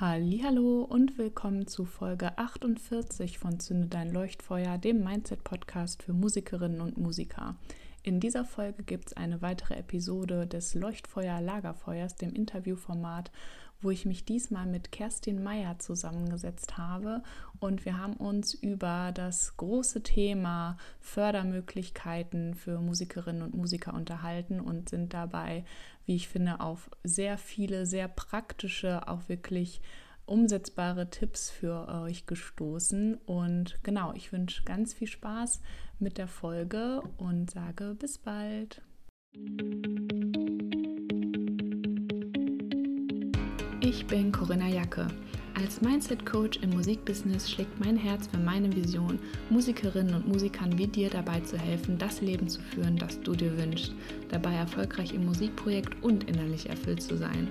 Hallo und willkommen zu Folge 48 von Zünde dein Leuchtfeuer, dem Mindset Podcast für Musikerinnen und Musiker. In dieser Folge gibt es eine weitere Episode des Leuchtfeuer Lagerfeuers, dem Interviewformat, wo ich mich diesmal mit Kerstin Meyer zusammengesetzt habe und wir haben uns über das große Thema Fördermöglichkeiten für Musikerinnen und Musiker unterhalten und sind dabei, wie ich finde, auf sehr viele, sehr praktische, auch wirklich umsetzbare Tipps für euch gestoßen. Und genau, ich wünsche ganz viel Spaß mit der Folge und sage bis bald. Ich bin Corinna Jacke. Als Mindset-Coach im Musikbusiness schlägt mein Herz für meine Vision, Musikerinnen und Musikern wie dir dabei zu helfen, das Leben zu führen, das du dir wünschst, dabei erfolgreich im Musikprojekt und innerlich erfüllt zu sein.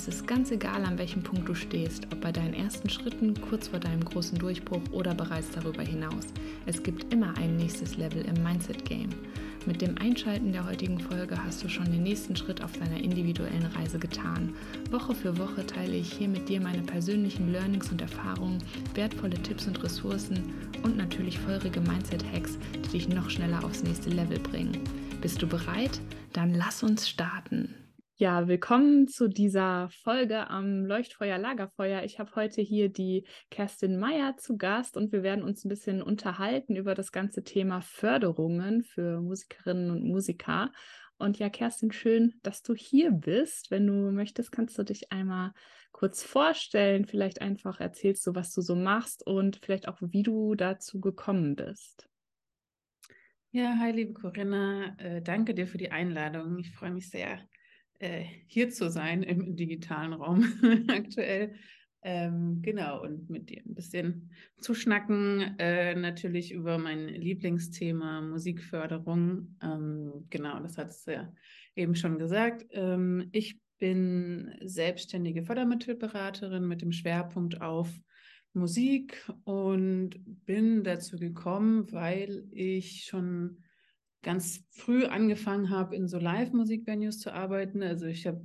Es ist ganz egal, an welchem Punkt du stehst, ob bei deinen ersten Schritten, kurz vor deinem großen Durchbruch oder bereits darüber hinaus. Es gibt immer ein nächstes Level im Mindset-Game. Mit dem Einschalten der heutigen Folge hast du schon den nächsten Schritt auf deiner individuellen Reise getan. Woche für Woche teile ich hier mit dir meine persönlichen Learnings und Erfahrungen, wertvolle Tipps und Ressourcen und natürlich feurige Mindset-Hacks, die dich noch schneller aufs nächste Level bringen. Bist du bereit? Dann lass uns starten. Ja, willkommen zu dieser Folge am Leuchtfeuer Lagerfeuer. Ich habe heute hier die Kerstin Meyer zu Gast und wir werden uns ein bisschen unterhalten über das ganze Thema Förderungen für Musikerinnen und Musiker. Und ja, Kerstin, schön, dass du hier bist. Wenn du möchtest, kannst du dich einmal kurz vorstellen. Vielleicht einfach erzählst du, was du so machst und vielleicht auch, wie du dazu gekommen bist. Ja, hi, liebe Corinna. Äh, danke dir für die Einladung. Ich freue mich sehr, äh, hier zu sein im digitalen Raum aktuell. Ähm, genau, und mit dir ein bisschen zu schnacken, äh, natürlich über mein Lieblingsthema Musikförderung. Ähm, genau, das hat es ja eben schon gesagt. Ähm, ich bin selbstständige Fördermittelberaterin mit dem Schwerpunkt auf Musik und bin dazu gekommen, weil ich schon ganz früh angefangen habe, in so Live-Musik-Venues zu arbeiten. Also ich habe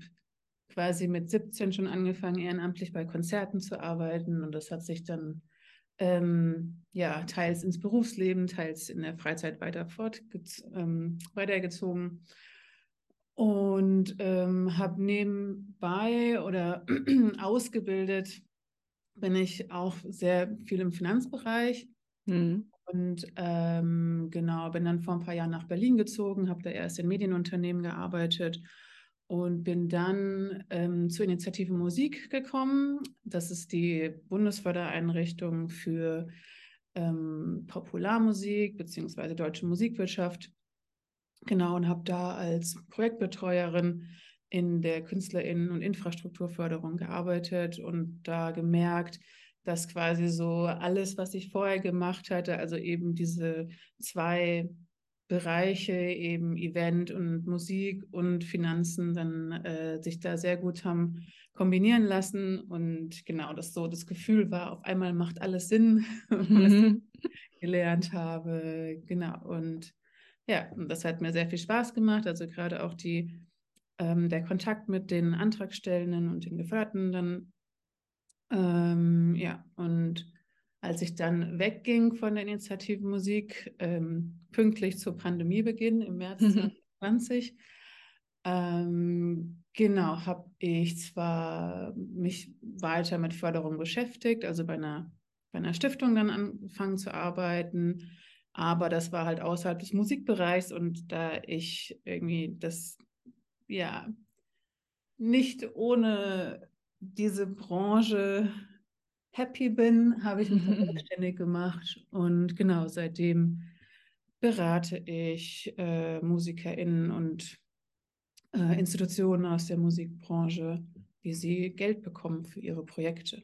quasi mit 17 schon angefangen, ehrenamtlich bei Konzerten zu arbeiten und das hat sich dann ähm, ja teils ins Berufsleben, teils in der Freizeit weiter ähm, weitergezogen und ähm, habe nebenbei oder ausgebildet bin ich auch sehr viel im Finanzbereich. Mhm. Und ähm, genau, bin dann vor ein paar Jahren nach Berlin gezogen, habe da erst in Medienunternehmen gearbeitet und bin dann ähm, zur Initiative Musik gekommen. Das ist die Bundesfördereinrichtung für ähm, Popularmusik bzw. deutsche Musikwirtschaft. Genau, und habe da als Projektbetreuerin in der KünstlerInnen- und Infrastrukturförderung gearbeitet und da gemerkt, dass quasi so alles, was ich vorher gemacht hatte, also eben diese zwei Bereiche, eben Event und Musik und Finanzen, dann äh, sich da sehr gut haben kombinieren lassen. Und genau, das so das Gefühl war, auf einmal macht alles Sinn, was ich gelernt habe. Genau. Und ja, und das hat mir sehr viel Spaß gemacht. Also gerade auch die, ähm, der Kontakt mit den Antragstellenden und den Geförderten dann ähm, ja, und als ich dann wegging von der Initiative Musik, ähm, pünktlich zu Pandemiebeginn im März 2020, ähm, genau, habe ich zwar mich weiter mit Förderung beschäftigt, also bei einer, bei einer Stiftung dann angefangen zu arbeiten, aber das war halt außerhalb des Musikbereichs und da ich irgendwie das, ja, nicht ohne diese Branche happy bin, habe ich mich selbstständig gemacht und genau seitdem berate ich äh, MusikerInnen und äh, Institutionen aus der Musikbranche, wie sie Geld bekommen für ihre Projekte.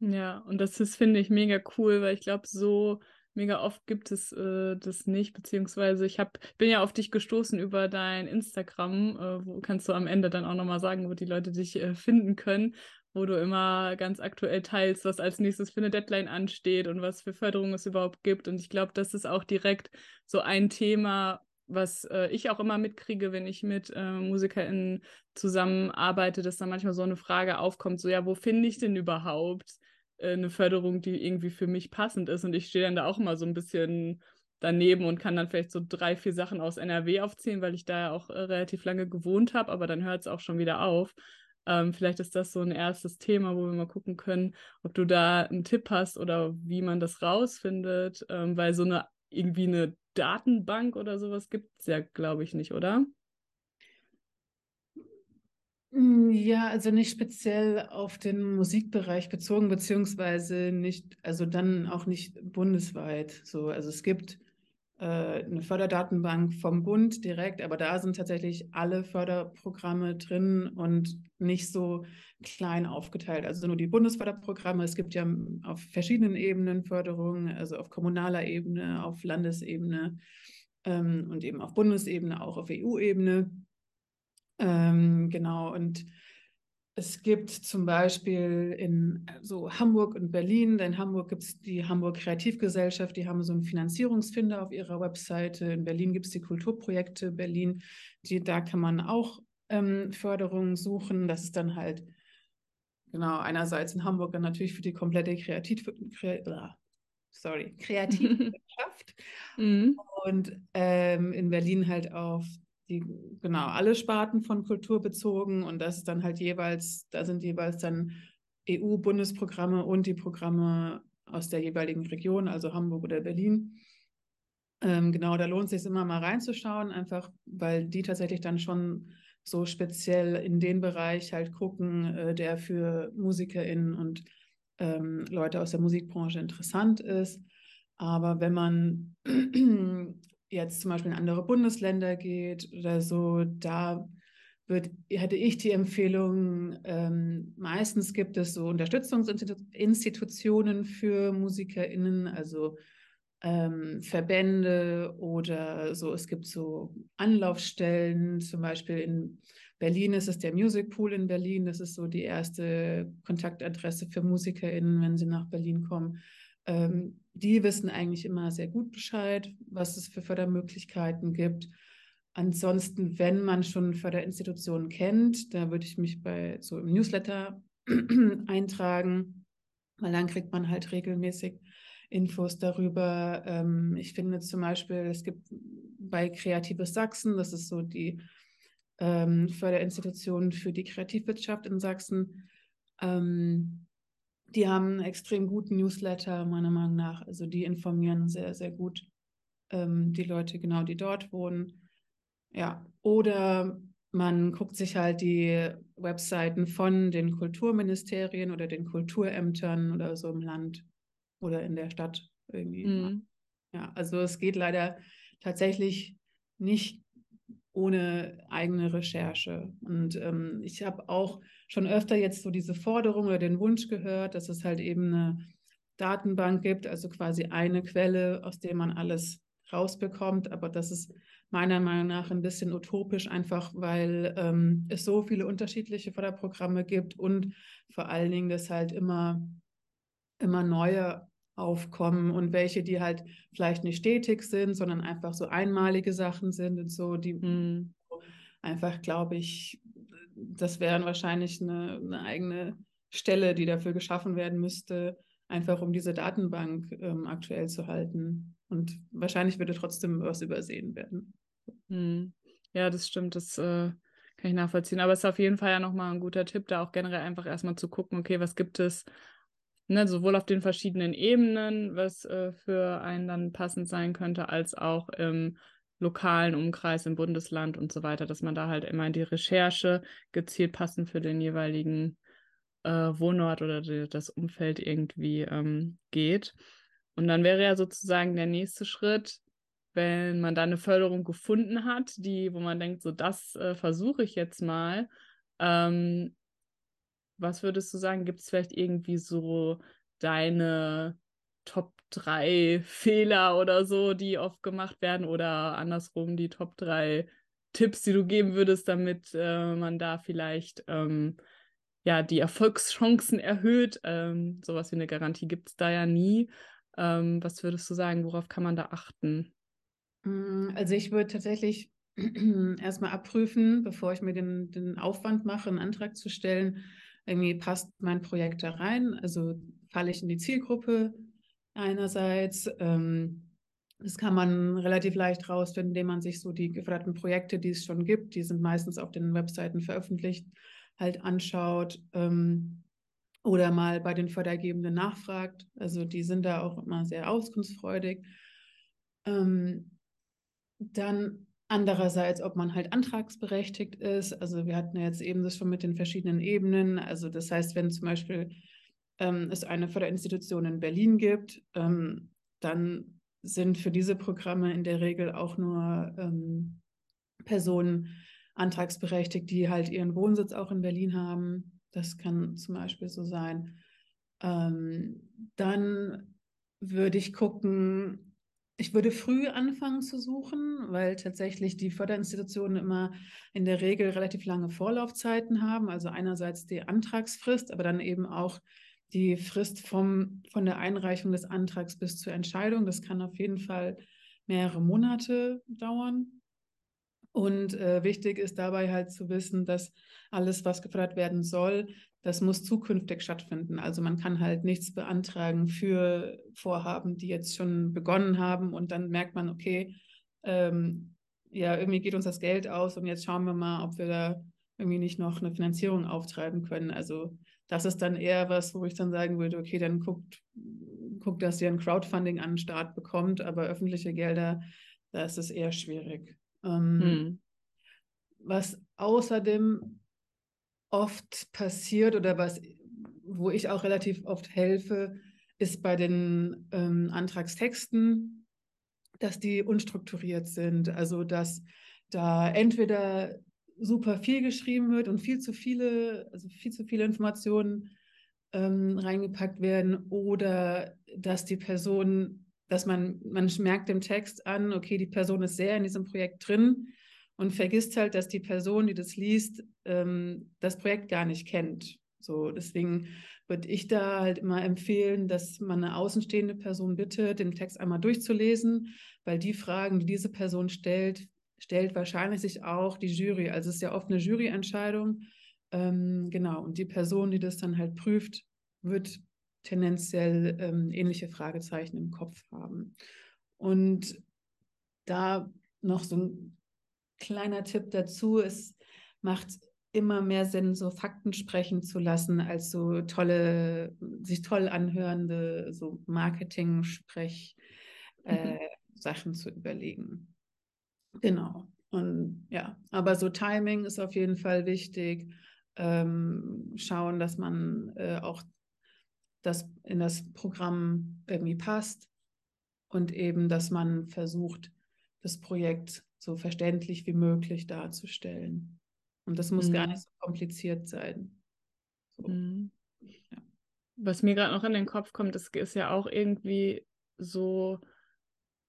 Ja, und das ist, finde ich, mega cool, weil ich glaube, so mega oft gibt es äh, das nicht, beziehungsweise ich hab, bin ja auf dich gestoßen über dein Instagram, äh, wo kannst du am Ende dann auch nochmal sagen, wo die Leute dich äh, finden können, wo du immer ganz aktuell teilst, was als nächstes für eine Deadline ansteht und was für Förderung es überhaupt gibt. Und ich glaube, das ist auch direkt so ein Thema, was äh, ich auch immer mitkriege, wenn ich mit äh, MusikerInnen zusammenarbeite, dass dann manchmal so eine Frage aufkommt, so ja, wo finde ich denn überhaupt eine Förderung, die irgendwie für mich passend ist? Und ich stehe dann da auch immer so ein bisschen daneben und kann dann vielleicht so drei, vier Sachen aus NRW aufzählen, weil ich da ja auch äh, relativ lange gewohnt habe, aber dann hört es auch schon wieder auf. Ähm, vielleicht ist das so ein erstes Thema, wo wir mal gucken können, ob du da einen Tipp hast oder wie man das rausfindet, ähm, weil so eine irgendwie eine Datenbank oder sowas gibt es ja, glaube ich, nicht, oder? Hm, ja, also nicht speziell auf den Musikbereich bezogen, beziehungsweise nicht, also dann auch nicht bundesweit. So, also es gibt äh, eine Förderdatenbank vom Bund direkt, aber da sind tatsächlich alle Förderprogramme drin und nicht so klein aufgeteilt. Also nur die Bundesförderprogramme. Es gibt ja auf verschiedenen Ebenen Förderungen, also auf kommunaler Ebene, auf Landesebene ähm, und eben auf Bundesebene, auch auf EU-Ebene. Ähm, genau, und es gibt zum Beispiel in so Hamburg und Berlin, in Hamburg gibt es die Hamburg Kreativgesellschaft, die haben so einen Finanzierungsfinder auf ihrer Webseite. In Berlin gibt es die Kulturprojekte Berlin, die, da kann man auch ähm, Förderungen suchen. Das ist dann halt, genau, einerseits in Hamburg dann natürlich für die komplette Kreativ, Kre sorry, Kreativwirtschaft mhm. und ähm, in Berlin halt auf die genau alle Sparten von Kultur bezogen und das ist dann halt jeweils, da sind jeweils dann EU-Bundesprogramme und die Programme aus der jeweiligen Region, also Hamburg oder Berlin. Ähm, genau, da lohnt es sich immer mal reinzuschauen, einfach weil die tatsächlich dann schon so speziell in den Bereich halt gucken, äh, der für MusikerInnen und ähm, Leute aus der Musikbranche interessant ist. Aber wenn man jetzt zum Beispiel in andere Bundesländer geht oder so, da wird, hätte ich die Empfehlung, ähm, meistens gibt es so Unterstützungsinstitutionen für MusikerInnen, also ähm, Verbände oder so. Es gibt so Anlaufstellen, zum Beispiel in Berlin ist es der Music Pool in Berlin. Das ist so die erste Kontaktadresse für MusikerInnen, wenn sie nach Berlin kommen. Ähm, die wissen eigentlich immer sehr gut Bescheid, was es für Fördermöglichkeiten gibt. Ansonsten, wenn man schon Förderinstitutionen kennt, da würde ich mich bei so im Newsletter eintragen, weil dann kriegt man halt regelmäßig Infos darüber. Ähm, ich finde zum Beispiel, es gibt bei Kreatives Sachsen, das ist so die ähm, Förderinstitution für die Kreativwirtschaft in Sachsen, ähm, die haben einen extrem guten Newsletter, meiner Meinung nach. Also die informieren sehr, sehr gut ähm, die Leute, genau, die dort wohnen. Ja, oder man guckt sich halt die Webseiten von den Kulturministerien oder den Kulturämtern oder so im Land oder in der Stadt irgendwie. Mhm. Ja, also es geht leider tatsächlich nicht ohne eigene Recherche. Und ähm, ich habe auch schon öfter jetzt so diese Forderung oder den Wunsch gehört, dass es halt eben eine Datenbank gibt, also quasi eine Quelle, aus der man alles rausbekommt. Aber das ist meiner Meinung nach ein bisschen utopisch, einfach weil ähm, es so viele unterschiedliche Förderprogramme gibt und vor allen Dingen, dass halt immer, immer neue aufkommen und welche, die halt vielleicht nicht stetig sind, sondern einfach so einmalige Sachen sind und so, die mhm. einfach, glaube ich, das wären wahrscheinlich eine, eine, eigene Stelle, die dafür geschaffen werden müsste, einfach um diese Datenbank ähm, aktuell zu halten. Und wahrscheinlich würde trotzdem was übersehen werden. Mhm. Ja, das stimmt, das äh, kann ich nachvollziehen. Aber es ist auf jeden Fall ja nochmal ein guter Tipp, da auch generell einfach erstmal zu gucken, okay, was gibt es ne, sowohl auf den verschiedenen Ebenen, was äh, für einen dann passend sein könnte, als auch im lokalen Umkreis, im Bundesland und so weiter, dass man da halt immer in die Recherche gezielt passend für den jeweiligen äh, Wohnort oder die, das Umfeld irgendwie ähm, geht. Und dann wäre ja sozusagen der nächste Schritt, wenn man da eine Förderung gefunden hat, die, wo man denkt, so das äh, versuche ich jetzt mal, ähm, was würdest du sagen? Gibt es vielleicht irgendwie so deine Top 3 Fehler oder so, die oft gemacht werden oder andersrum die Top 3 Tipps, die du geben würdest, damit äh, man da vielleicht ähm, ja die Erfolgschancen erhöht? Ähm, sowas wie eine Garantie gibt es da ja nie. Ähm, was würdest du sagen, worauf kann man da achten? Mm, also ich würde tatsächlich erstmal abprüfen, bevor ich mir den, den Aufwand mache, einen Antrag zu stellen. Irgendwie passt mein Projekt da rein. Also falle ich in die Zielgruppe einerseits. Ähm, das kann man relativ leicht rausfinden, indem man sich so die geförderten Projekte, die es schon gibt, die sind meistens auf den Webseiten veröffentlicht, halt anschaut ähm, oder mal bei den Fördergebenden nachfragt. Also die sind da auch immer sehr auskunftsfreudig. Ähm, dann andererseits, ob man halt antragsberechtigt ist. Also wir hatten ja jetzt eben das schon mit den verschiedenen Ebenen. Also das heißt, wenn zum Beispiel ähm, es eine Förderinstitution in Berlin gibt, ähm, dann sind für diese Programme in der Regel auch nur ähm, Personen antragsberechtigt, die halt ihren Wohnsitz auch in Berlin haben. Das kann zum Beispiel so sein. Ähm, dann würde ich gucken, ich würde früh anfangen zu suchen, weil tatsächlich die Förderinstitutionen immer in der Regel relativ lange Vorlaufzeiten haben. Also einerseits die Antragsfrist, aber dann eben auch die Frist vom, von der Einreichung des Antrags bis zur Entscheidung. Das kann auf jeden Fall mehrere Monate dauern. Und äh, wichtig ist dabei halt zu wissen, dass alles, was gefördert werden soll, das muss zukünftig stattfinden. Also man kann halt nichts beantragen für Vorhaben, die jetzt schon begonnen haben und dann merkt man, okay, ähm, ja, irgendwie geht uns das Geld aus und jetzt schauen wir mal, ob wir da irgendwie nicht noch eine Finanzierung auftreiben können. Also das ist dann eher was, wo ich dann sagen würde, okay, dann guckt, guckt, dass ihr ein Crowdfunding an den Start bekommt, aber öffentliche Gelder, da ist es eher schwierig. Ähm, hm. Was außerdem oft passiert oder was, wo ich auch relativ oft helfe, ist bei den ähm, Antragstexten, dass die unstrukturiert sind. Also dass da entweder super viel geschrieben wird und viel zu viele, also viel zu viele Informationen ähm, reingepackt werden oder dass die Person, dass man, man merkt dem Text an, okay, die Person ist sehr in diesem Projekt drin und vergisst halt, dass die Person, die das liest, ähm, das Projekt gar nicht kennt. So, deswegen würde ich da halt immer empfehlen, dass man eine außenstehende Person bittet, den Text einmal durchzulesen, weil die Fragen, die diese Person stellt, stellt wahrscheinlich sich auch die Jury. Also es ist ja oft eine Juryentscheidung. Ähm, genau, und die Person, die das dann halt prüft, wird tendenziell ähm, ähnliche Fragezeichen im Kopf haben. Und da noch so ein kleiner Tipp dazu, es macht immer mehr Sinn, so Fakten sprechen zu lassen, als so tolle, sich toll anhörende, so Marketing-Sprech äh, mhm. Zu überlegen. Genau. Und ja, aber so Timing ist auf jeden Fall wichtig. Ähm, schauen, dass man äh, auch das in das Programm irgendwie passt und eben, dass man versucht, das Projekt so verständlich wie möglich darzustellen. Und das muss mhm. gar nicht so kompliziert sein. So. Mhm. Ja. Was mir gerade noch in den Kopf kommt, ist, ist ja auch irgendwie so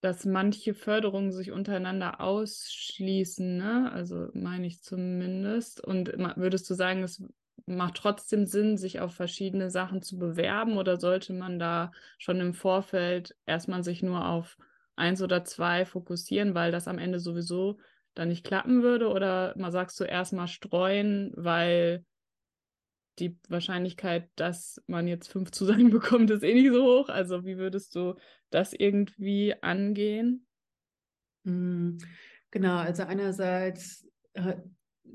dass manche Förderungen sich untereinander ausschließen, ne? Also meine ich zumindest. Und würdest du sagen, es macht trotzdem Sinn, sich auf verschiedene Sachen zu bewerben oder sollte man da schon im Vorfeld erstmal sich nur auf eins oder zwei fokussieren, weil das am Ende sowieso dann nicht klappen würde? Oder mal sagst du erstmal streuen, weil die Wahrscheinlichkeit, dass man jetzt fünf Zusagen bekommt, ist eh nicht so hoch. Also wie würdest du das irgendwie angehen? Hm, genau, also einerseits äh,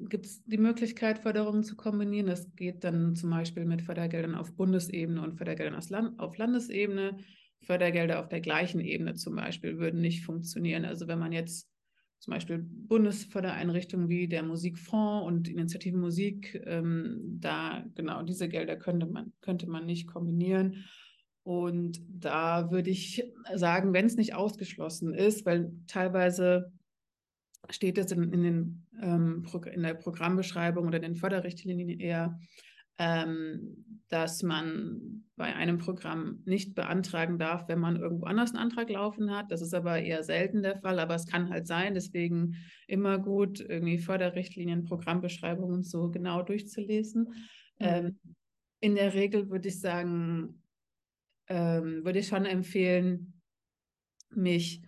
gibt es die Möglichkeit, Förderungen zu kombinieren. Das geht dann zum Beispiel mit Fördergeldern auf Bundesebene und Fördergeldern auf Landesebene. Fördergelder auf der gleichen Ebene zum Beispiel würden nicht funktionieren. Also wenn man jetzt zum Beispiel Bundesfördereinrichtungen wie der Musikfonds und Initiative Musik, ähm, da genau diese Gelder könnte man, könnte man nicht kombinieren. Und da würde ich sagen, wenn es nicht ausgeschlossen ist, weil teilweise steht es in, in, den, ähm, in der Programmbeschreibung oder den Förderrichtlinien eher, ähm, dass man bei einem Programm nicht beantragen darf, wenn man irgendwo anders einen Antrag laufen hat. Das ist aber eher selten der Fall, aber es kann halt sein. Deswegen immer gut, irgendwie Förderrichtlinien, Programmbeschreibungen so genau durchzulesen. Mhm. Ähm, in der Regel würde ich sagen, ähm, würde ich schon empfehlen, mich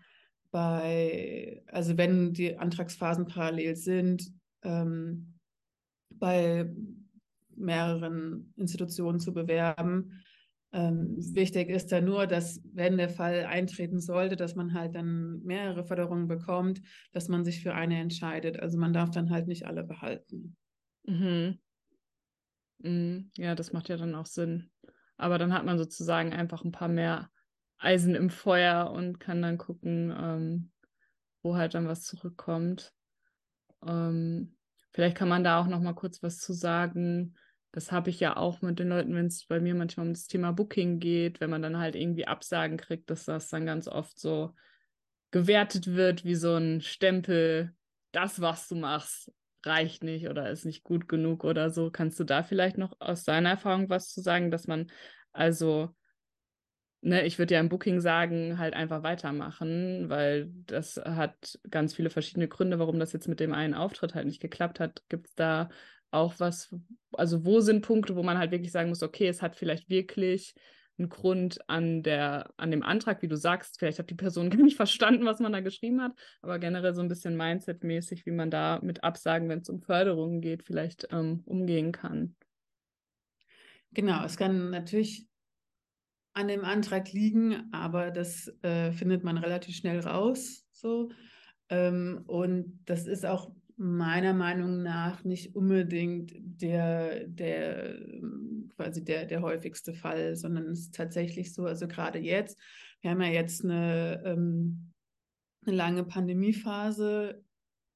bei, also wenn die Antragsphasen parallel sind, ähm, bei mehreren Institutionen zu bewerben. Ähm, wichtig ist da nur, dass wenn der Fall eintreten sollte, dass man halt dann mehrere Förderungen bekommt, dass man sich für eine entscheidet. Also man darf dann halt nicht alle behalten. Mhm. Mhm. Ja, das macht ja dann auch Sinn. Aber dann hat man sozusagen einfach ein paar mehr Eisen im Feuer und kann dann gucken, ähm, wo halt dann was zurückkommt. Ähm, vielleicht kann man da auch noch mal kurz was zu sagen, das habe ich ja auch mit den Leuten, wenn es bei mir manchmal um das Thema Booking geht, wenn man dann halt irgendwie Absagen kriegt, dass das dann ganz oft so gewertet wird wie so ein Stempel, das, was du machst, reicht nicht oder ist nicht gut genug oder so. Kannst du da vielleicht noch aus deiner Erfahrung was zu sagen, dass man also, ne, ich würde ja im Booking sagen, halt einfach weitermachen, weil das hat ganz viele verschiedene Gründe, warum das jetzt mit dem einen Auftritt halt nicht geklappt hat. Gibt es da auch was, also wo sind Punkte, wo man halt wirklich sagen muss, okay, es hat vielleicht wirklich einen Grund an der, an dem Antrag, wie du sagst, vielleicht hat die Person gar nicht verstanden, was man da geschrieben hat, aber generell so ein bisschen Mindset-mäßig, wie man da mit Absagen, wenn es um Förderungen geht, vielleicht ähm, umgehen kann. Genau, es kann natürlich an dem Antrag liegen, aber das äh, findet man relativ schnell raus. So. Ähm, und das ist auch meiner Meinung nach nicht unbedingt der, der quasi der, der häufigste Fall, sondern es ist tatsächlich so, also gerade jetzt, wir haben ja jetzt eine, ähm, eine lange Pandemiephase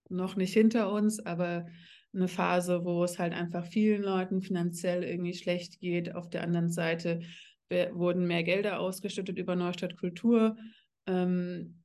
noch nicht hinter uns, aber eine Phase, wo es halt einfach vielen Leuten finanziell irgendwie schlecht geht. Auf der anderen Seite wurden mehr Gelder ausgeschüttet über Neustadt Kultur. Ähm,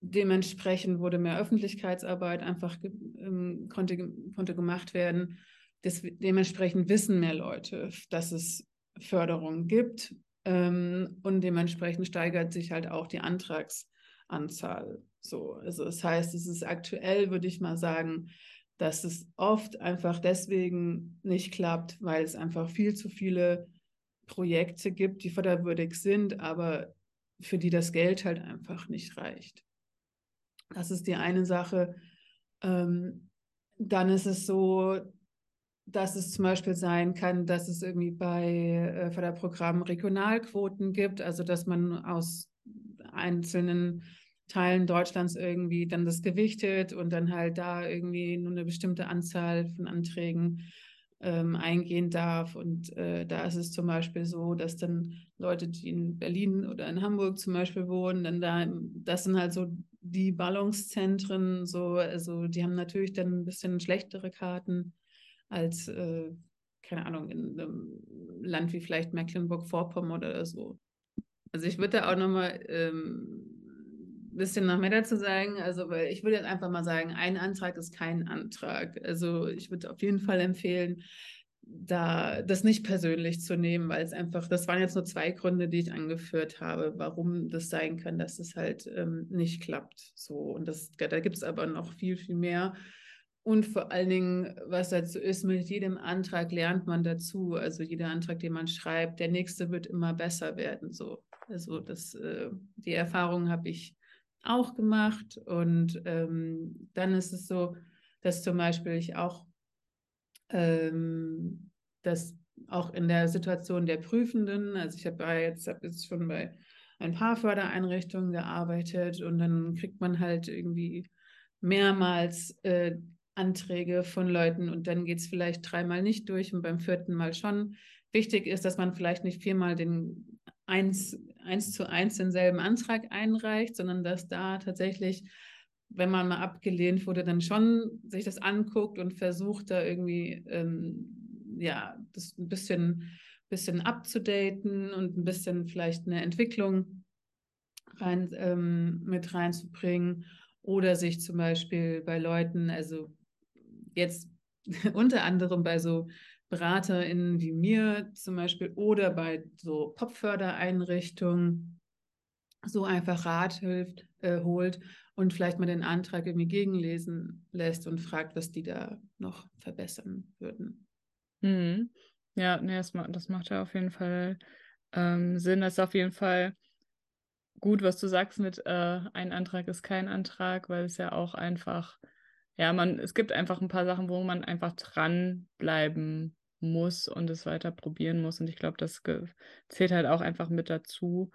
Dementsprechend wurde mehr Öffentlichkeitsarbeit einfach ähm, konnte, konnte gemacht werden. Des, dementsprechend wissen mehr Leute, dass es Förderung gibt ähm, und dementsprechend steigert sich halt auch die Antragsanzahl. So, also das heißt, es ist aktuell, würde ich mal sagen, dass es oft einfach deswegen nicht klappt, weil es einfach viel zu viele Projekte gibt, die förderwürdig sind, aber für die das Geld halt einfach nicht reicht. Das ist die eine Sache. Ähm, dann ist es so, dass es zum Beispiel sein kann, dass es irgendwie bei äh, Förderprogrammen Regionalquoten gibt, also dass man aus einzelnen Teilen Deutschlands irgendwie dann das gewichtet und dann halt da irgendwie nur eine bestimmte Anzahl von Anträgen ähm, eingehen darf. Und äh, da ist es zum Beispiel so, dass dann Leute, die in Berlin oder in Hamburg zum Beispiel wohnen, dann da, das sind halt so die Ballungszentren, so, also die haben natürlich dann ein bisschen schlechtere Karten als, äh, keine Ahnung, in einem Land wie vielleicht Mecklenburg-Vorpommern oder so. Also ich würde da auch nochmal ähm, ein bisschen noch mehr dazu sagen. Also, weil ich würde jetzt einfach mal sagen, ein Antrag ist kein Antrag. Also ich würde auf jeden Fall empfehlen, da das nicht persönlich zu nehmen, weil es einfach, das waren jetzt nur zwei Gründe, die ich angeführt habe, warum das sein kann, dass es halt ähm, nicht klappt. So, und das, da gibt es aber noch viel, viel mehr. Und vor allen Dingen, was dazu ist, mit jedem Antrag lernt man dazu. Also jeder Antrag, den man schreibt, der nächste wird immer besser werden. So. Also das, äh, die Erfahrung habe ich auch gemacht. Und ähm, dann ist es so, dass zum Beispiel ich auch ähm, das auch in der Situation der Prüfenden, also ich habe jetzt, hab jetzt schon bei ein paar Fördereinrichtungen gearbeitet und dann kriegt man halt irgendwie mehrmals äh, Anträge von Leuten und dann geht es vielleicht dreimal nicht durch und beim vierten Mal schon. Wichtig ist, dass man vielleicht nicht viermal den eins, eins zu eins denselben Antrag einreicht, sondern dass da tatsächlich wenn man mal abgelehnt wurde, dann schon sich das anguckt und versucht, da irgendwie ähm, ja, das ein bisschen, bisschen abzudaten und ein bisschen vielleicht eine Entwicklung rein, ähm, mit reinzubringen. Oder sich zum Beispiel bei Leuten, also jetzt unter anderem bei so BeraterInnen wie mir zum Beispiel oder bei so Popfördereinrichtungen so einfach Rat hilft, äh, holt und vielleicht mal den Antrag irgendwie gegenlesen lässt und fragt, was die da noch verbessern würden. Mhm. Ja, nee, das, das macht ja auf jeden Fall ähm, Sinn. Das ist auf jeden Fall gut, was du sagst mit äh, ein Antrag ist kein Antrag, weil es ja auch einfach, ja, man, es gibt einfach ein paar Sachen, wo man einfach dranbleiben muss und es weiter probieren muss. Und ich glaube, das zählt halt auch einfach mit dazu.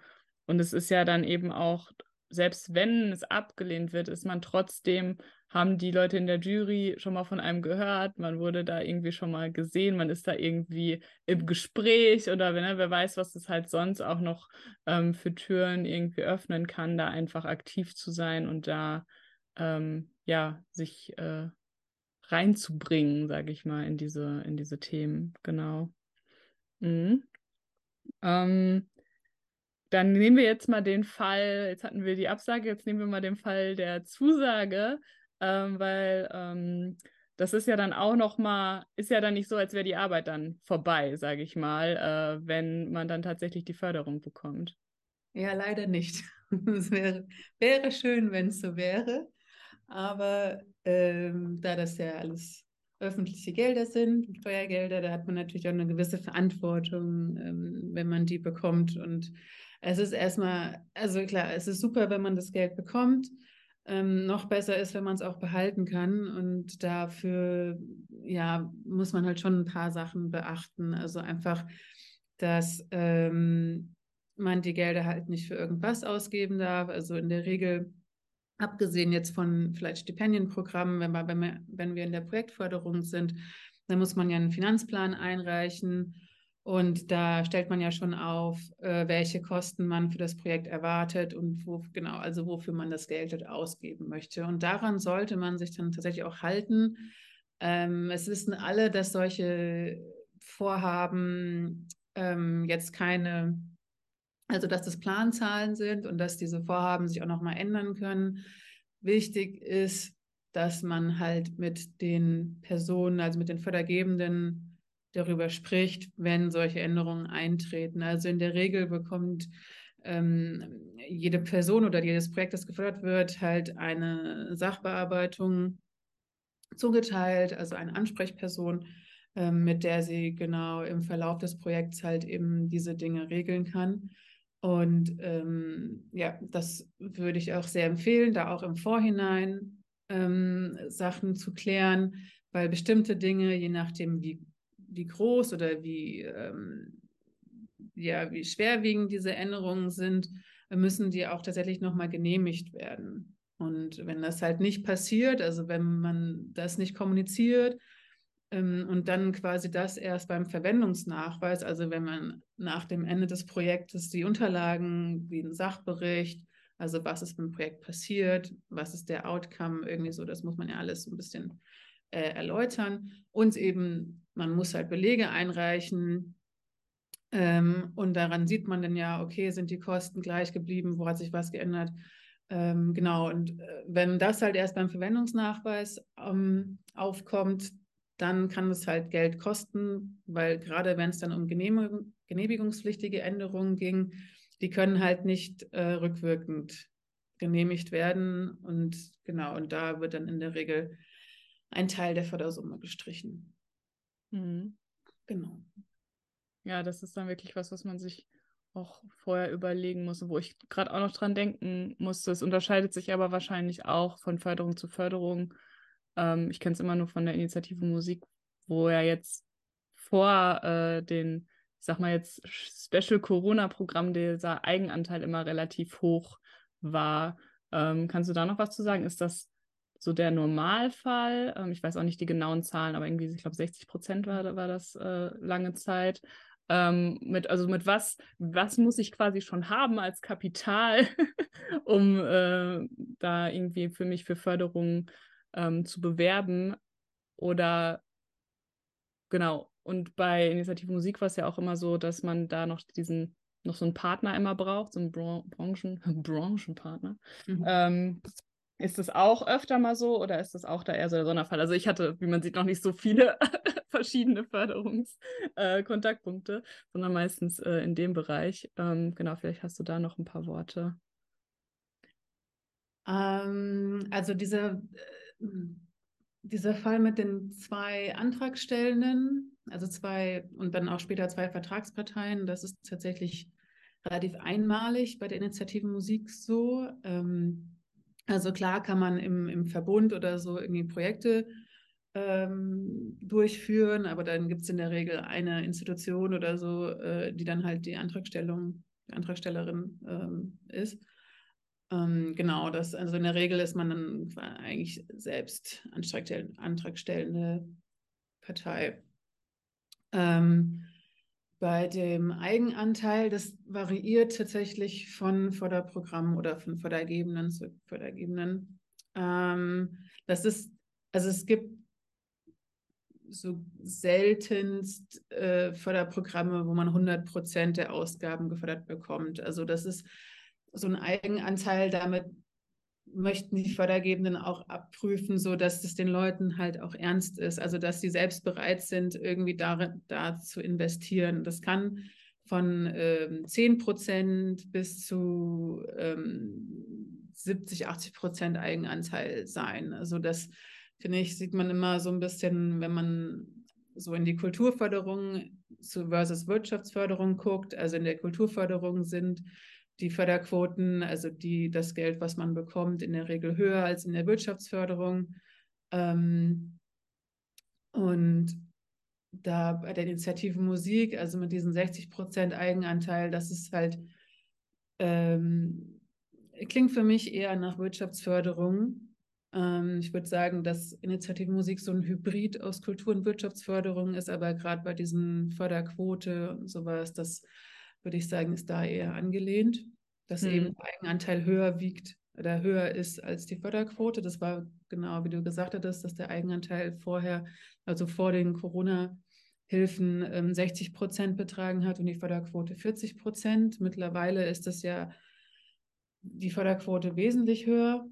Und es ist ja dann eben auch, selbst wenn es abgelehnt wird, ist man trotzdem, haben die Leute in der Jury schon mal von einem gehört, man wurde da irgendwie schon mal gesehen, man ist da irgendwie im Gespräch oder wenn, ne, wer weiß, was es halt sonst auch noch ähm, für Türen irgendwie öffnen kann, da einfach aktiv zu sein und da ähm, ja sich äh, reinzubringen, sage ich mal, in diese, in diese Themen. Genau. Mhm. Ähm, dann nehmen wir jetzt mal den Fall, jetzt hatten wir die Absage, jetzt nehmen wir mal den Fall der Zusage, ähm, weil ähm, das ist ja dann auch noch mal, ist ja dann nicht so, als wäre die Arbeit dann vorbei, sage ich mal, äh, wenn man dann tatsächlich die Förderung bekommt. Ja, leider nicht. Es wäre, wäre schön, wenn es so wäre. Aber ähm, da das ja alles öffentliche Gelder sind, Steuergelder, da hat man natürlich auch eine gewisse Verantwortung, ähm, wenn man die bekommt. Und es ist erstmal, also klar, es ist super, wenn man das Geld bekommt. Ähm, noch besser ist, wenn man es auch behalten kann. Und dafür, ja, muss man halt schon ein paar Sachen beachten. Also einfach, dass ähm, man die Gelder halt nicht für irgendwas ausgeben darf. Also in der Regel abgesehen jetzt von vielleicht Stipendienprogrammen, wenn wir, wenn wir, wenn wir in der Projektförderung sind, dann muss man ja einen Finanzplan einreichen. Und da stellt man ja schon auf, äh, welche Kosten man für das Projekt erwartet und wo, genau, also wofür man das Geld dort ausgeben möchte. Und daran sollte man sich dann tatsächlich auch halten. Ähm, es wissen alle, dass solche Vorhaben ähm, jetzt keine also, dass das Planzahlen sind und dass diese Vorhaben sich auch nochmal ändern können. Wichtig ist, dass man halt mit den Personen, also mit den Fördergebenden darüber spricht, wenn solche Änderungen eintreten. Also in der Regel bekommt ähm, jede Person oder jedes Projekt, das gefördert wird, halt eine Sachbearbeitung zugeteilt, also eine Ansprechperson, ähm, mit der sie genau im Verlauf des Projekts halt eben diese Dinge regeln kann. Und ähm, ja, das würde ich auch sehr empfehlen, da auch im Vorhinein ähm, Sachen zu klären, weil bestimmte Dinge, je nachdem, wie, wie groß oder wie, ähm, ja, wie schwerwiegend diese Änderungen sind, müssen die auch tatsächlich nochmal genehmigt werden. Und wenn das halt nicht passiert, also wenn man das nicht kommuniziert, ähm, und dann quasi das erst beim Verwendungsnachweis, also wenn man nach dem Ende des Projektes die Unterlagen wie ein Sachbericht, also was ist beim Projekt passiert, was ist der Outcome, irgendwie so, das muss man ja alles ein bisschen äh, erläutern. Und eben, man muss halt Belege einreichen. Ähm, und daran sieht man dann ja, okay, sind die Kosten gleich geblieben, wo hat sich was geändert? Ähm, genau, und äh, wenn das halt erst beim Verwendungsnachweis ähm, aufkommt, dann kann es halt Geld kosten, weil gerade wenn es dann um Genehmigung, genehmigungspflichtige Änderungen ging, die können halt nicht äh, rückwirkend genehmigt werden. Und genau, und da wird dann in der Regel ein Teil der Fördersumme gestrichen. Mhm. Genau. Ja, das ist dann wirklich was, was man sich auch vorher überlegen muss, wo ich gerade auch noch dran denken musste. Es unterscheidet sich aber wahrscheinlich auch von Förderung zu Förderung ähm, ich kenne es immer nur von der Initiative Musik, wo ja jetzt vor äh, den, ich sag mal jetzt, Special Corona-Programm dieser Eigenanteil immer relativ hoch war. Ähm, kannst du da noch was zu sagen? Ist das so der Normalfall? Ähm, ich weiß auch nicht die genauen Zahlen, aber irgendwie, ich glaube, 60 Prozent war, war das äh, lange Zeit. Ähm, mit, also mit was, was muss ich quasi schon haben als Kapital, um äh, da irgendwie für mich für Förderungen ähm, zu bewerben. Oder genau, und bei Initiative Musik war es ja auch immer so, dass man da noch diesen, noch so einen Partner immer braucht, so einen Bran Branchen, Branchenpartner. Mhm. Ähm, ist das auch öfter mal so oder ist das auch da eher so der Sonderfall? Also ich hatte, wie man sieht, noch nicht so viele verschiedene Förderungskontaktpunkte, äh, sondern meistens äh, in dem Bereich. Ähm, genau, vielleicht hast du da noch ein paar Worte. Ähm, also dieser dieser Fall mit den zwei Antragstellenden, also zwei und dann auch später zwei Vertragsparteien, das ist tatsächlich relativ einmalig bei der Initiative Musik so. Ähm, also klar kann man im, im Verbund oder so irgendwie Projekte ähm, durchführen, aber dann gibt es in der Regel eine Institution oder so, äh, die dann halt die Antragstellung, die Antragstellerin ähm, ist. Ähm, genau, das, also in der Regel ist man dann eigentlich selbst antragstellende Partei. Ähm, bei dem Eigenanteil, das variiert tatsächlich von Förderprogramm oder von Fördergebenden zu Fördergebenden. Ähm, das ist, also es gibt so seltenst äh, Förderprogramme, wo man 100 Prozent der Ausgaben gefördert bekommt. Also das ist so ein Eigenanteil, damit möchten die Fördergebenden auch abprüfen, so dass es den Leuten halt auch ernst ist, also dass sie selbst bereit sind, irgendwie da, da zu investieren. Das kann von ähm, 10 Prozent bis zu ähm, 70, 80 Prozent Eigenanteil sein. Also das finde ich, sieht man immer so ein bisschen, wenn man so in die Kulturförderung versus Wirtschaftsförderung guckt. Also in der Kulturförderung sind die Förderquoten, also die, das Geld, was man bekommt, in der Regel höher als in der Wirtschaftsförderung. Ähm, und da bei der Initiative Musik, also mit diesen 60 Prozent Eigenanteil, das ist halt, ähm, klingt für mich eher nach Wirtschaftsförderung. Ähm, ich würde sagen, dass Initiative Musik so ein Hybrid aus Kultur- und Wirtschaftsförderung ist, aber gerade bei diesen Förderquote und sowas, das würde ich sagen, ist da eher angelehnt, dass hm. eben der Eigenanteil höher wiegt oder höher ist als die Förderquote. Das war genau, wie du gesagt hattest, dass der Eigenanteil vorher, also vor den Corona-Hilfen, 60 ähm, Prozent betragen hat und die Förderquote 40 Prozent. Mittlerweile ist das ja die Förderquote wesentlich höher,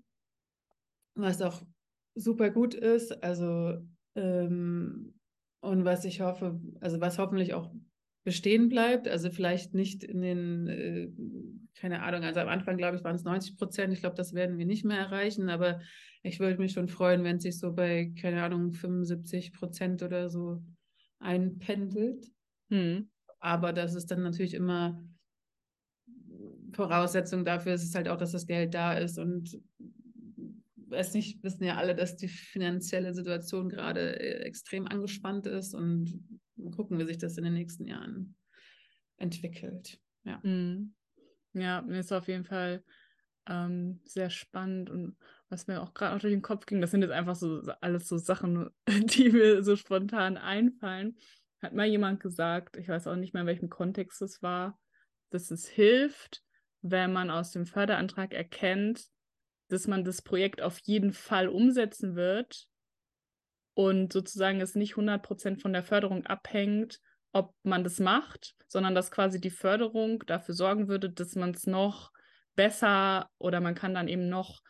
was auch super gut ist. Also ähm, und was ich hoffe, also was hoffentlich auch bestehen bleibt. Also vielleicht nicht in den, äh, keine Ahnung, also am Anfang, glaube ich, waren es 90 Prozent. Ich glaube, das werden wir nicht mehr erreichen, aber ich würde mich schon freuen, wenn es sich so bei, keine Ahnung, 75 Prozent oder so einpendelt. Hm. Aber das ist dann natürlich immer Voraussetzung dafür, ist es halt auch, dass das Geld da ist und weiß nicht, wissen ja alle, dass die finanzielle Situation gerade äh, extrem angespannt ist und gucken, wie sich das in den nächsten Jahren entwickelt. Ja, mhm. ja ist auf jeden Fall ähm, sehr spannend und was mir auch gerade durch den Kopf ging, das sind jetzt einfach so alles so Sachen, die mir so spontan einfallen. Hat mal jemand gesagt, ich weiß auch nicht mehr, in welchem Kontext es war, dass es hilft, wenn man aus dem Förderantrag erkennt, dass man das Projekt auf jeden Fall umsetzen wird und sozusagen es nicht 100% von der Förderung abhängt, ob man das macht, sondern dass quasi die Förderung dafür sorgen würde, dass man es noch besser oder man kann dann eben noch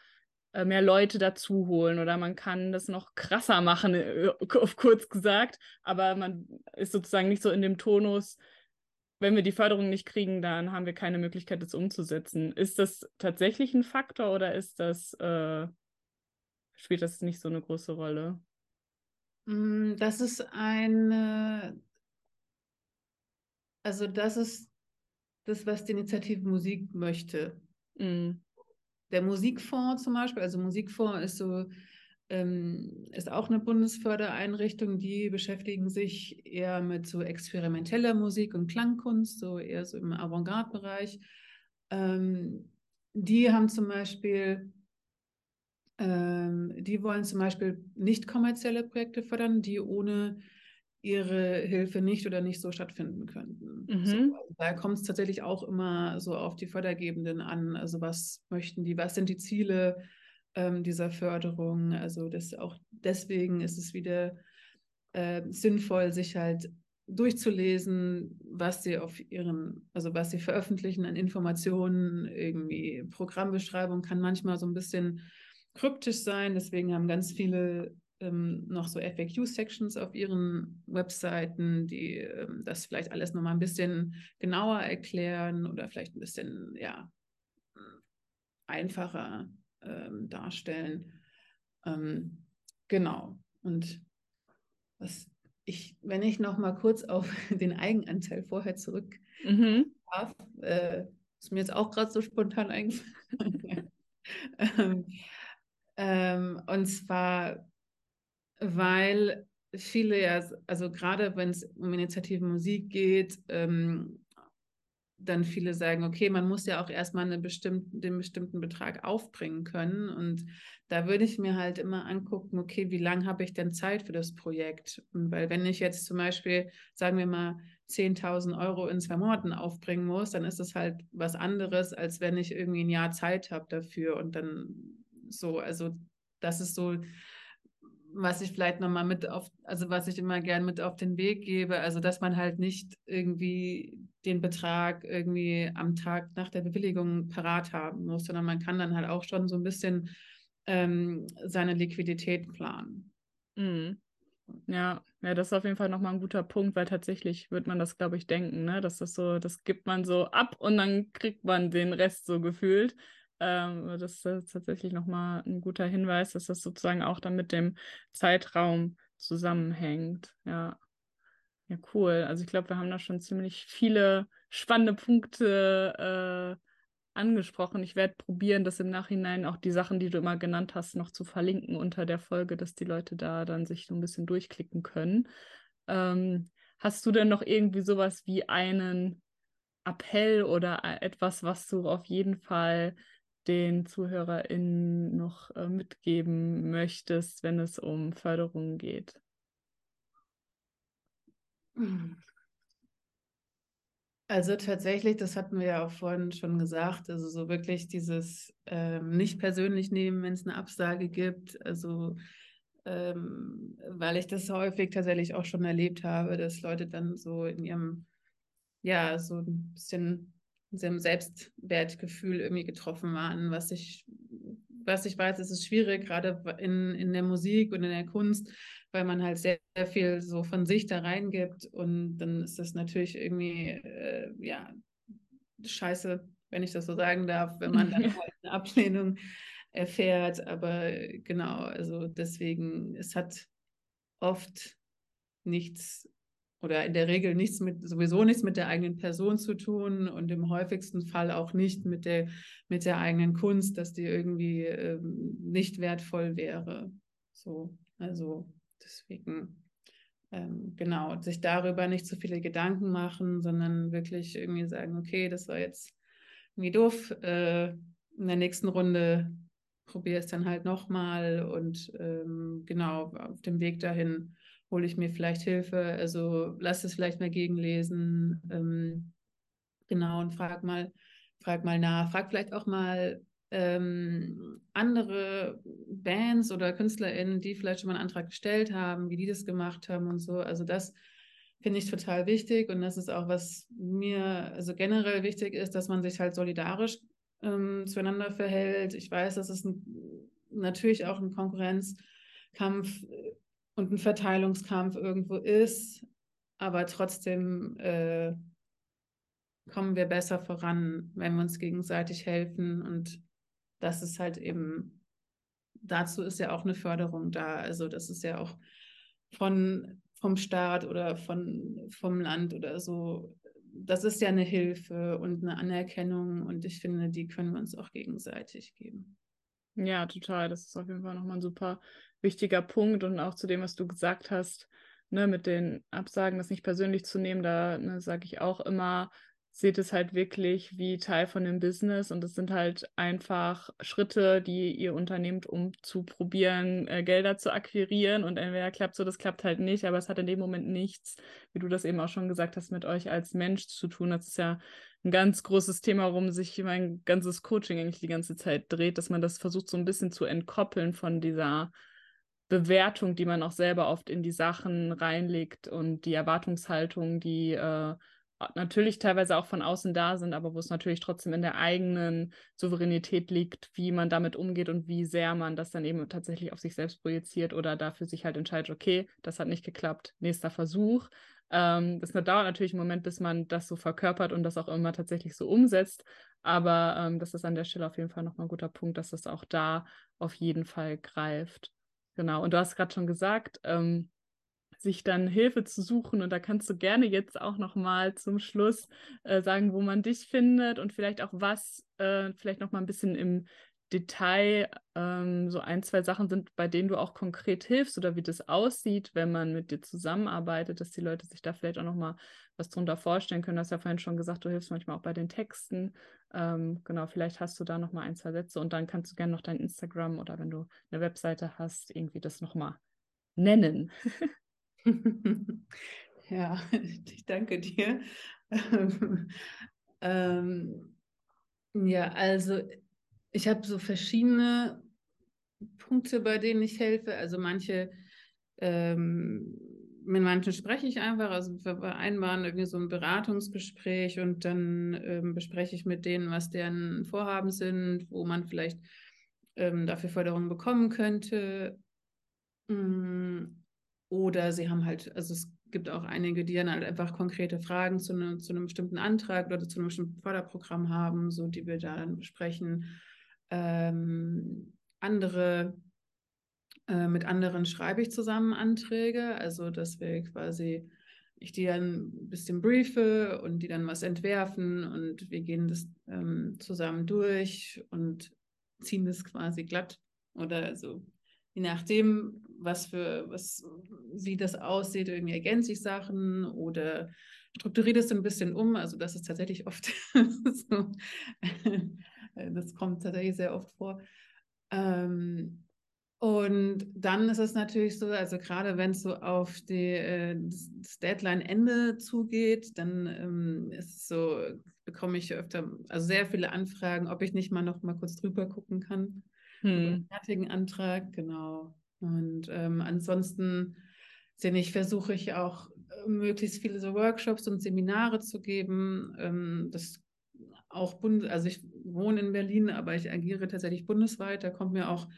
äh, mehr Leute dazu holen oder man kann das noch krasser machen, äh, auf kurz gesagt, aber man ist sozusagen nicht so in dem Tonus, wenn wir die Förderung nicht kriegen, dann haben wir keine Möglichkeit, das umzusetzen. Ist das tatsächlich ein Faktor oder ist das, äh, spielt das nicht so eine große Rolle? Mm, das ist eine, also das ist das, was die Initiative Musik möchte. Mhm. Der Musikfonds zum Beispiel, also Musikfonds ist so ähm, ist auch eine Bundesfördereinrichtung, die beschäftigen sich eher mit so experimenteller Musik und Klangkunst, so eher so im Avantgarde-Bereich. Ähm, die haben zum Beispiel, ähm, die wollen zum Beispiel nicht kommerzielle Projekte fördern, die ohne ihre Hilfe nicht oder nicht so stattfinden könnten. Mhm. So, also da kommt es tatsächlich auch immer so auf die Fördergebenden an. Also was möchten die, was sind die Ziele? ähm, dieser Förderung. Also das auch deswegen ist es wieder äh, sinnvoll, sich halt durchzulesen, was sie auf ihren, also was sie veröffentlichen an Informationen, irgendwie Programmbeschreibung kann manchmal so ein bisschen kryptisch sein. Deswegen haben ganz viele ähm, noch so FAQ-Sections auf ihren Webseiten, die ähm, das vielleicht alles nochmal ein bisschen genauer erklären oder vielleicht ein bisschen, ja, einfacher ähm, darstellen. Ähm, genau. Und was ich, wenn ich noch mal kurz auf den Eigenanteil vorher zurück mhm. darf, äh, ist mir jetzt auch gerade so spontan eingefallen. ähm, ähm, und zwar, weil viele ja, also gerade wenn es um Initiative Musik geht, ähm, dann viele sagen, okay, man muss ja auch erstmal eine bestimmten, den bestimmten Betrag aufbringen können. Und da würde ich mir halt immer angucken, okay, wie lange habe ich denn Zeit für das Projekt? Weil wenn ich jetzt zum Beispiel, sagen wir mal, 10.000 Euro in zwei Monaten aufbringen muss, dann ist das halt was anderes, als wenn ich irgendwie ein Jahr Zeit habe dafür. Und dann so, also das ist so was ich vielleicht nochmal mit auf, also was ich immer gern mit auf den Weg gebe, also dass man halt nicht irgendwie den Betrag irgendwie am Tag nach der Bewilligung parat haben muss, sondern man kann dann halt auch schon so ein bisschen ähm, seine Liquidität planen. Mhm. Ja, ja, das ist auf jeden Fall nochmal ein guter Punkt, weil tatsächlich wird man das, glaube ich, denken, ne? Dass das so, das gibt man so ab und dann kriegt man den Rest so gefühlt. Ähm, das ist tatsächlich nochmal ein guter Hinweis, dass das sozusagen auch dann mit dem Zeitraum zusammenhängt. Ja. Ja, cool. Also ich glaube, wir haben da schon ziemlich viele spannende Punkte äh, angesprochen. Ich werde probieren, das im Nachhinein auch die Sachen, die du immer genannt hast, noch zu verlinken unter der Folge, dass die Leute da dann sich so ein bisschen durchklicken können. Ähm, hast du denn noch irgendwie sowas wie einen Appell oder äh, etwas, was du auf jeden Fall den ZuhörerInnen noch äh, mitgeben möchtest, wenn es um Förderungen geht? Also tatsächlich, das hatten wir ja auch vorhin schon gesagt, also so wirklich dieses ähm, nicht persönlich nehmen, wenn es eine Absage gibt. Also ähm, weil ich das häufig tatsächlich auch schon erlebt habe, dass Leute dann so in ihrem, ja, so ein bisschen diesem Selbstwertgefühl irgendwie getroffen waren, was ich, was ich weiß, ist es schwierig, gerade in, in der Musik und in der Kunst, weil man halt sehr, sehr viel so von sich da reingibt. Und dann ist das natürlich irgendwie, äh, ja, scheiße, wenn ich das so sagen darf, wenn man dann halt eine Ablehnung erfährt, aber genau, also deswegen, es hat oft nichts oder in der Regel nichts mit, sowieso nichts mit der eigenen Person zu tun und im häufigsten Fall auch nicht mit der, mit der eigenen Kunst, dass die irgendwie ähm, nicht wertvoll wäre. So, also deswegen, ähm, genau, sich darüber nicht zu viele Gedanken machen, sondern wirklich irgendwie sagen, okay, das war jetzt irgendwie doof, äh, in der nächsten Runde probiere es dann halt nochmal und ähm, genau, auf dem Weg dahin hole ich mir vielleicht Hilfe, also lass es vielleicht mal gegenlesen, ähm, genau, und frag mal, frag mal nach, frag vielleicht auch mal ähm, andere Bands oder KünstlerInnen, die vielleicht schon mal einen Antrag gestellt haben, wie die das gemacht haben und so. Also das finde ich total wichtig und das ist auch, was mir also generell wichtig ist, dass man sich halt solidarisch ähm, zueinander verhält. Ich weiß, dass es ein, natürlich auch ein Konkurrenzkampf und ein Verteilungskampf irgendwo ist, aber trotzdem äh, kommen wir besser voran, wenn wir uns gegenseitig helfen und das ist halt eben, dazu ist ja auch eine Förderung da, also das ist ja auch von, vom Staat oder von, vom Land oder so, das ist ja eine Hilfe und eine Anerkennung und ich finde, die können wir uns auch gegenseitig geben. Ja, total. Das ist auf jeden Fall nochmal ein super wichtiger Punkt und auch zu dem, was du gesagt hast, ne, mit den Absagen, das nicht persönlich zu nehmen, da ne, sage ich auch immer, seht es halt wirklich wie Teil von dem Business und es sind halt einfach Schritte, die ihr unternehmt, um zu probieren, äh, Gelder zu akquirieren und entweder klappt so, das klappt halt nicht, aber es hat in dem Moment nichts, wie du das eben auch schon gesagt hast, mit euch als Mensch zu tun. Das ist ja ein ganz großes Thema, worum sich mein ganzes Coaching eigentlich die ganze Zeit dreht, dass man das versucht so ein bisschen zu entkoppeln von dieser Bewertung, die man auch selber oft in die Sachen reinlegt und die Erwartungshaltung, die äh, natürlich teilweise auch von außen da sind, aber wo es natürlich trotzdem in der eigenen Souveränität liegt, wie man damit umgeht und wie sehr man das dann eben tatsächlich auf sich selbst projiziert oder dafür sich halt entscheidet, okay, das hat nicht geklappt, nächster Versuch. Ähm, das dauert natürlich einen Moment, bis man das so verkörpert und das auch immer tatsächlich so umsetzt. Aber ähm, das ist an der Stelle auf jeden Fall nochmal ein guter Punkt, dass das auch da auf jeden Fall greift. Genau, und du hast gerade schon gesagt, ähm, sich dann Hilfe zu suchen. Und da kannst du gerne jetzt auch nochmal zum Schluss äh, sagen, wo man dich findet und vielleicht auch was, äh, vielleicht nochmal ein bisschen im Detail ähm, so ein, zwei Sachen sind, bei denen du auch konkret hilfst oder wie das aussieht, wenn man mit dir zusammenarbeitet, dass die Leute sich da vielleicht auch nochmal was drunter vorstellen können. Du hast ja vorhin schon gesagt, du hilfst manchmal auch bei den Texten. Ähm, genau, vielleicht hast du da nochmal ein, zwei Sätze und dann kannst du gerne noch dein Instagram oder wenn du eine Webseite hast, irgendwie das nochmal nennen. ja, ich danke dir. ähm, ja, also ich habe so verschiedene Punkte, bei denen ich helfe. Also manche, ähm, mit manchen spreche ich einfach, also wir vereinbaren irgendwie so ein Beratungsgespräch und dann ähm, bespreche ich mit denen, was deren Vorhaben sind, wo man vielleicht ähm, dafür Förderung bekommen könnte. Mm, oder sie haben halt, also es gibt auch einige, die dann halt einfach konkrete Fragen zu, ne, zu einem bestimmten Antrag oder zu einem bestimmten Förderprogramm haben, so die wir da dann besprechen ähm, andere, äh, mit anderen schreibe ich zusammen Anträge, also dass wir quasi, ich die dann ein bisschen briefe und die dann was entwerfen und wir gehen das ähm, zusammen durch und ziehen das quasi glatt oder also je nachdem, was für, was, wie das aussieht, irgendwie ergänze ich Sachen oder strukturiere das ein bisschen um. Also das ist tatsächlich oft so das kommt tatsächlich sehr oft vor. Ähm, und dann ist es natürlich so, also gerade wenn es so auf die, äh, das Deadline-Ende zugeht, dann ähm, ist es so, bekomme ich öfter, also sehr viele Anfragen, ob ich nicht mal noch mal kurz drüber gucken kann. Hm. Den fertigen Antrag, genau. Und ähm, ansonsten ich, versuche ich auch äh, möglichst viele so Workshops und Seminare zu geben. Ähm, das auch Bund, also ich wohne in Berlin, aber ich agiere tatsächlich bundesweit. Da kommt mir auch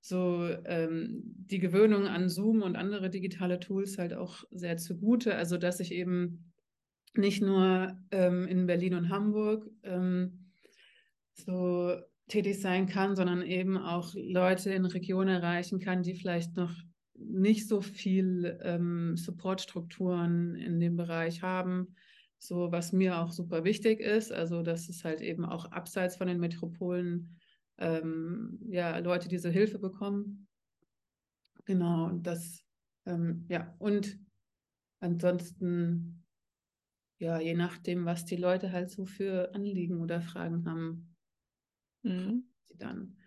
so ähm, die Gewöhnung an Zoom und andere digitale Tools halt auch sehr zugute. Also dass ich eben nicht nur ähm, in Berlin und Hamburg ähm, so tätig sein kann, sondern eben auch Leute in Regionen erreichen kann, die vielleicht noch nicht so viel ähm, Supportstrukturen in dem Bereich haben so was mir auch super wichtig ist, also dass es halt eben auch abseits von den Metropolen ähm, ja Leute diese Hilfe bekommen. Genau, und das, ähm, ja, und ansonsten, ja, je nachdem, was die Leute halt so für Anliegen oder Fragen haben, mhm. sie dann.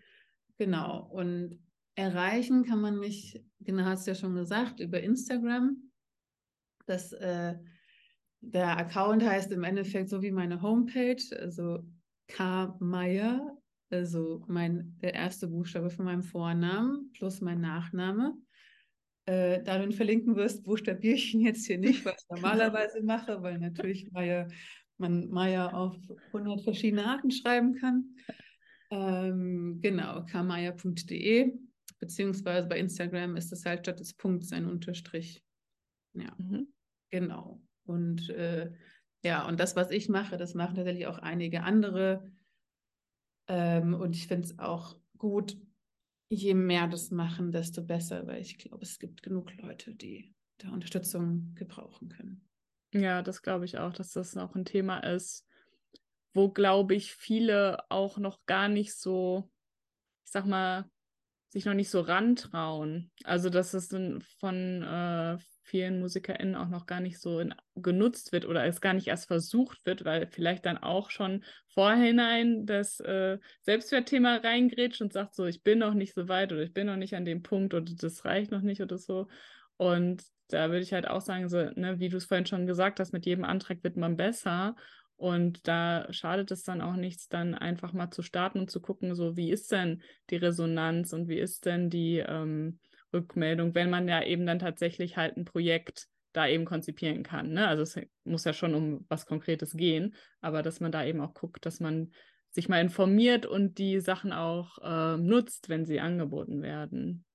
Genau, und erreichen kann man mich, genau hast du ja schon gesagt, über Instagram. Das äh, der Account heißt im Endeffekt so wie meine Homepage, also K. Meyer, also mein, der erste Buchstabe von meinem Vornamen plus mein Nachname. Äh, da du ihn verlinken wirst, buchstabiere ich ihn jetzt hier nicht, was ich normalerweise mache, weil natürlich Meier, man Meier auf 100 verschiedene Arten schreiben kann. Ähm, genau, kmeier.de, beziehungsweise bei Instagram ist das halt statt des Punkts ein Unterstrich. Ja, mhm. genau. Und äh, ja, und das, was ich mache, das machen tatsächlich auch einige andere. Ähm, und ich finde es auch gut, je mehr das machen, desto besser, weil ich glaube, es gibt genug Leute, die da Unterstützung gebrauchen können. Ja, das glaube ich auch, dass das noch ein Thema ist, wo, glaube ich, viele auch noch gar nicht so, ich sag mal, sich noch nicht so rantrauen. Also, dass es von äh, vielen MusikerInnen auch noch gar nicht so in, genutzt wird oder es gar nicht erst versucht wird, weil vielleicht dann auch schon vorhinein das äh, Selbstwertthema reingrätscht und sagt so, ich bin noch nicht so weit oder ich bin noch nicht an dem Punkt oder das reicht noch nicht oder so. Und da würde ich halt auch sagen, so, ne, wie du es vorhin schon gesagt hast, mit jedem Antrag wird man besser. Und da schadet es dann auch nichts, dann einfach mal zu starten und zu gucken, so wie ist denn die Resonanz und wie ist denn die, ähm, Rückmeldung, wenn man ja eben dann tatsächlich halt ein Projekt da eben konzipieren kann. Ne? Also es muss ja schon um was Konkretes gehen, aber dass man da eben auch guckt, dass man sich mal informiert und die Sachen auch äh, nutzt, wenn sie angeboten werden.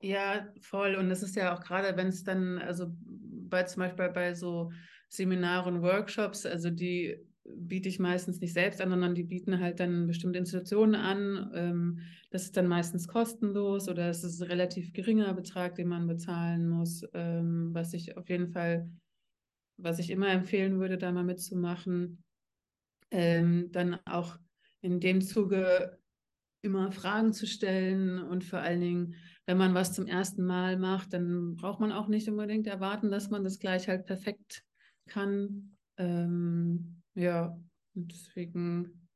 Ja, voll. Und es ist ja auch gerade, wenn es dann, also bei zum Beispiel bei so Seminaren, Workshops, also die biete ich meistens nicht selbst an, sondern die bieten halt dann bestimmte Institutionen an. Ähm, das ist dann meistens kostenlos oder es ist ein relativ geringer Betrag, den man bezahlen muss, ähm, was ich auf jeden Fall, was ich immer empfehlen würde, da mal mitzumachen. Ähm, dann auch in dem Zuge immer Fragen zu stellen und vor allen Dingen, wenn man was zum ersten Mal macht, dann braucht man auch nicht unbedingt erwarten, dass man das gleich halt perfekt kann. Ähm, ja, und deswegen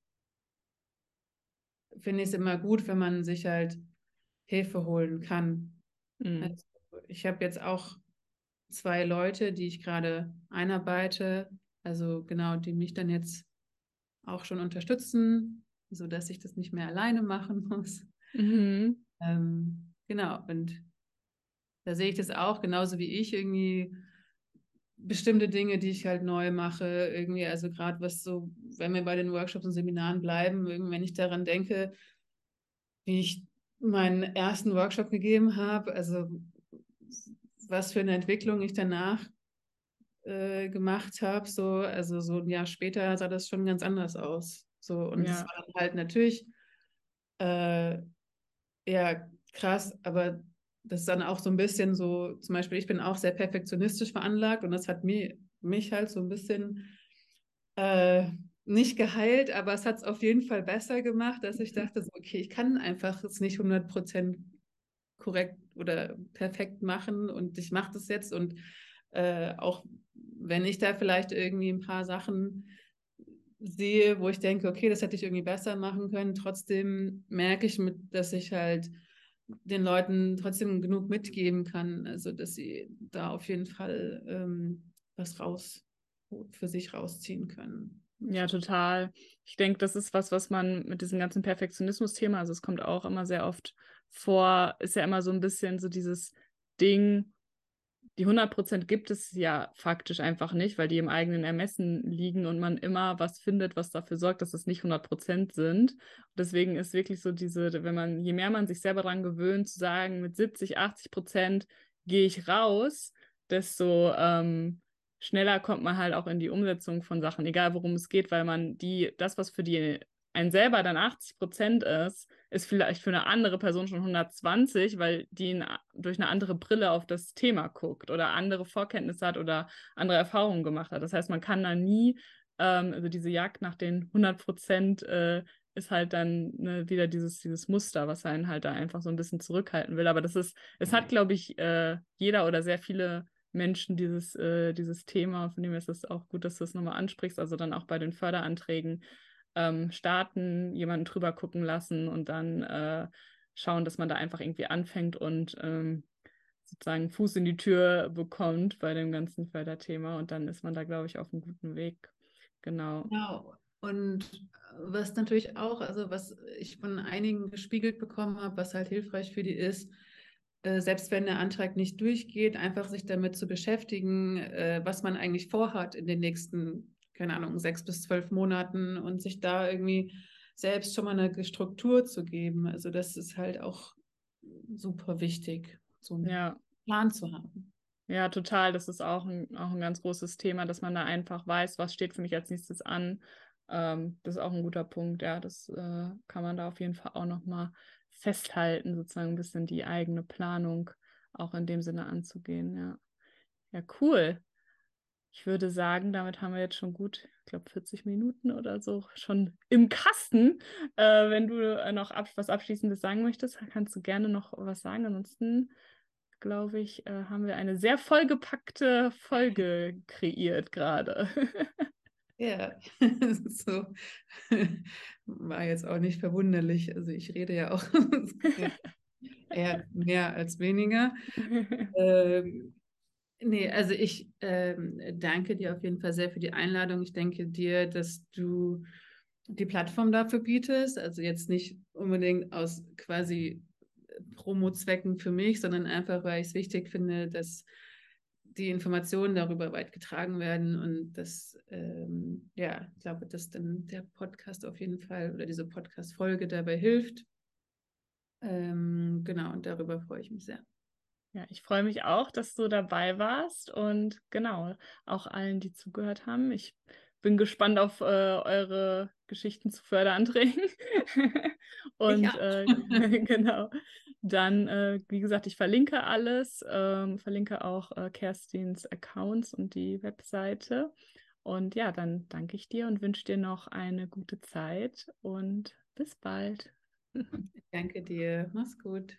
finde ich es immer gut, wenn man sich halt Hilfe holen kann. Mhm. Also ich habe jetzt auch zwei Leute, die ich gerade einarbeite, also genau, die mich dann jetzt auch schon unterstützen, sodass ich das nicht mehr alleine machen muss. Mhm. Ähm, genau, und da sehe ich das auch, genauso wie ich irgendwie bestimmte Dinge, die ich halt neu mache, irgendwie, also gerade was so, wenn wir bei den Workshops und Seminaren bleiben, wenn ich daran denke, wie ich meinen ersten Workshop gegeben habe, also was für eine Entwicklung ich danach äh, gemacht habe, so, also so ein Jahr später sah das schon ganz anders aus. So, und es ja. war halt natürlich äh, ja krass, aber das ist dann auch so ein bisschen so, zum Beispiel, ich bin auch sehr perfektionistisch veranlagt und das hat mich, mich halt so ein bisschen äh, nicht geheilt, aber es hat es auf jeden Fall besser gemacht, dass ich dachte, so, okay, ich kann einfach es nicht 100% korrekt oder perfekt machen und ich mache das jetzt und äh, auch wenn ich da vielleicht irgendwie ein paar Sachen sehe, wo ich denke, okay, das hätte ich irgendwie besser machen können, trotzdem merke ich, mit, dass ich halt den Leuten trotzdem genug mitgeben kann, also dass sie da auf jeden Fall ähm, was raus für sich rausziehen können. Ja, total. Ich denke, das ist was, was man mit diesem ganzen Perfektionismus-Thema, also es kommt auch immer sehr oft vor, ist ja immer so ein bisschen so dieses Ding, die 100% gibt es ja faktisch einfach nicht, weil die im eigenen Ermessen liegen und man immer was findet, was dafür sorgt, dass es nicht 100% sind. Und deswegen ist wirklich so diese, wenn man, je mehr man sich selber daran gewöhnt, zu sagen, mit 70, 80 Prozent gehe ich raus, desto ähm, schneller kommt man halt auch in die Umsetzung von Sachen, egal worum es geht, weil man die, das, was für die ein selber dann 80 Prozent ist, ist vielleicht für eine andere Person schon 120, weil die in, durch eine andere Brille auf das Thema guckt oder andere Vorkenntnisse hat oder andere Erfahrungen gemacht hat. Das heißt, man kann da nie, ähm, also diese Jagd nach den 100 Prozent äh, ist halt dann ne, wieder dieses, dieses Muster, was einen halt da einfach so ein bisschen zurückhalten will. Aber das ist, es hat, glaube ich, äh, jeder oder sehr viele Menschen dieses, äh, dieses Thema, von dem ist es auch gut, dass du es nochmal ansprichst, also dann auch bei den Förderanträgen ähm, starten, jemanden drüber gucken lassen und dann äh, schauen, dass man da einfach irgendwie anfängt und ähm, sozusagen Fuß in die Tür bekommt bei dem ganzen Förderthema und dann ist man da, glaube ich, auf einem guten Weg. Genau. Genau. Und was natürlich auch, also was ich von einigen gespiegelt bekommen habe, was halt hilfreich für die ist, äh, selbst wenn der Antrag nicht durchgeht, einfach sich damit zu beschäftigen, äh, was man eigentlich vorhat in den nächsten keine Ahnung, sechs bis zwölf Monaten und sich da irgendwie selbst schon mal eine Struktur zu geben. Also das ist halt auch super wichtig, so einen ja. Plan zu haben. Ja, total. Das ist auch ein, auch ein ganz großes Thema, dass man da einfach weiß, was steht für mich als nächstes an. Ähm, das ist auch ein guter Punkt. Ja, das äh, kann man da auf jeden Fall auch nochmal festhalten, sozusagen ein bisschen die eigene Planung auch in dem Sinne anzugehen. Ja, ja cool. Ich würde sagen, damit haben wir jetzt schon gut, ich glaube, 40 Minuten oder so schon im Kasten. Äh, wenn du äh, noch ab was Abschließendes sagen möchtest, kannst du gerne noch was sagen. Ansonsten, glaube ich, äh, haben wir eine sehr vollgepackte Folge kreiert gerade. Ja, so war jetzt auch nicht verwunderlich. Also ich rede ja auch eher mehr als weniger. Ähm, Nee, also ich ähm, danke dir auf jeden Fall sehr für die Einladung. Ich denke dir, dass du die Plattform dafür bietest. Also jetzt nicht unbedingt aus quasi Promo-Zwecken für mich, sondern einfach, weil ich es wichtig finde, dass die Informationen darüber weit getragen werden und dass, ähm, ja, ich glaube, dass dann der Podcast auf jeden Fall oder diese Podcast-Folge dabei hilft. Ähm, genau, und darüber freue ich mich sehr. Ja, ich freue mich auch, dass du dabei warst und genau, auch allen, die zugehört haben. Ich bin gespannt auf äh, eure Geschichten zu Förderanträgen. und äh, genau, dann, äh, wie gesagt, ich verlinke alles, ähm, verlinke auch äh, Kerstins Accounts und die Webseite. Und ja, dann danke ich dir und wünsche dir noch eine gute Zeit und bis bald. Danke dir. Mach's gut.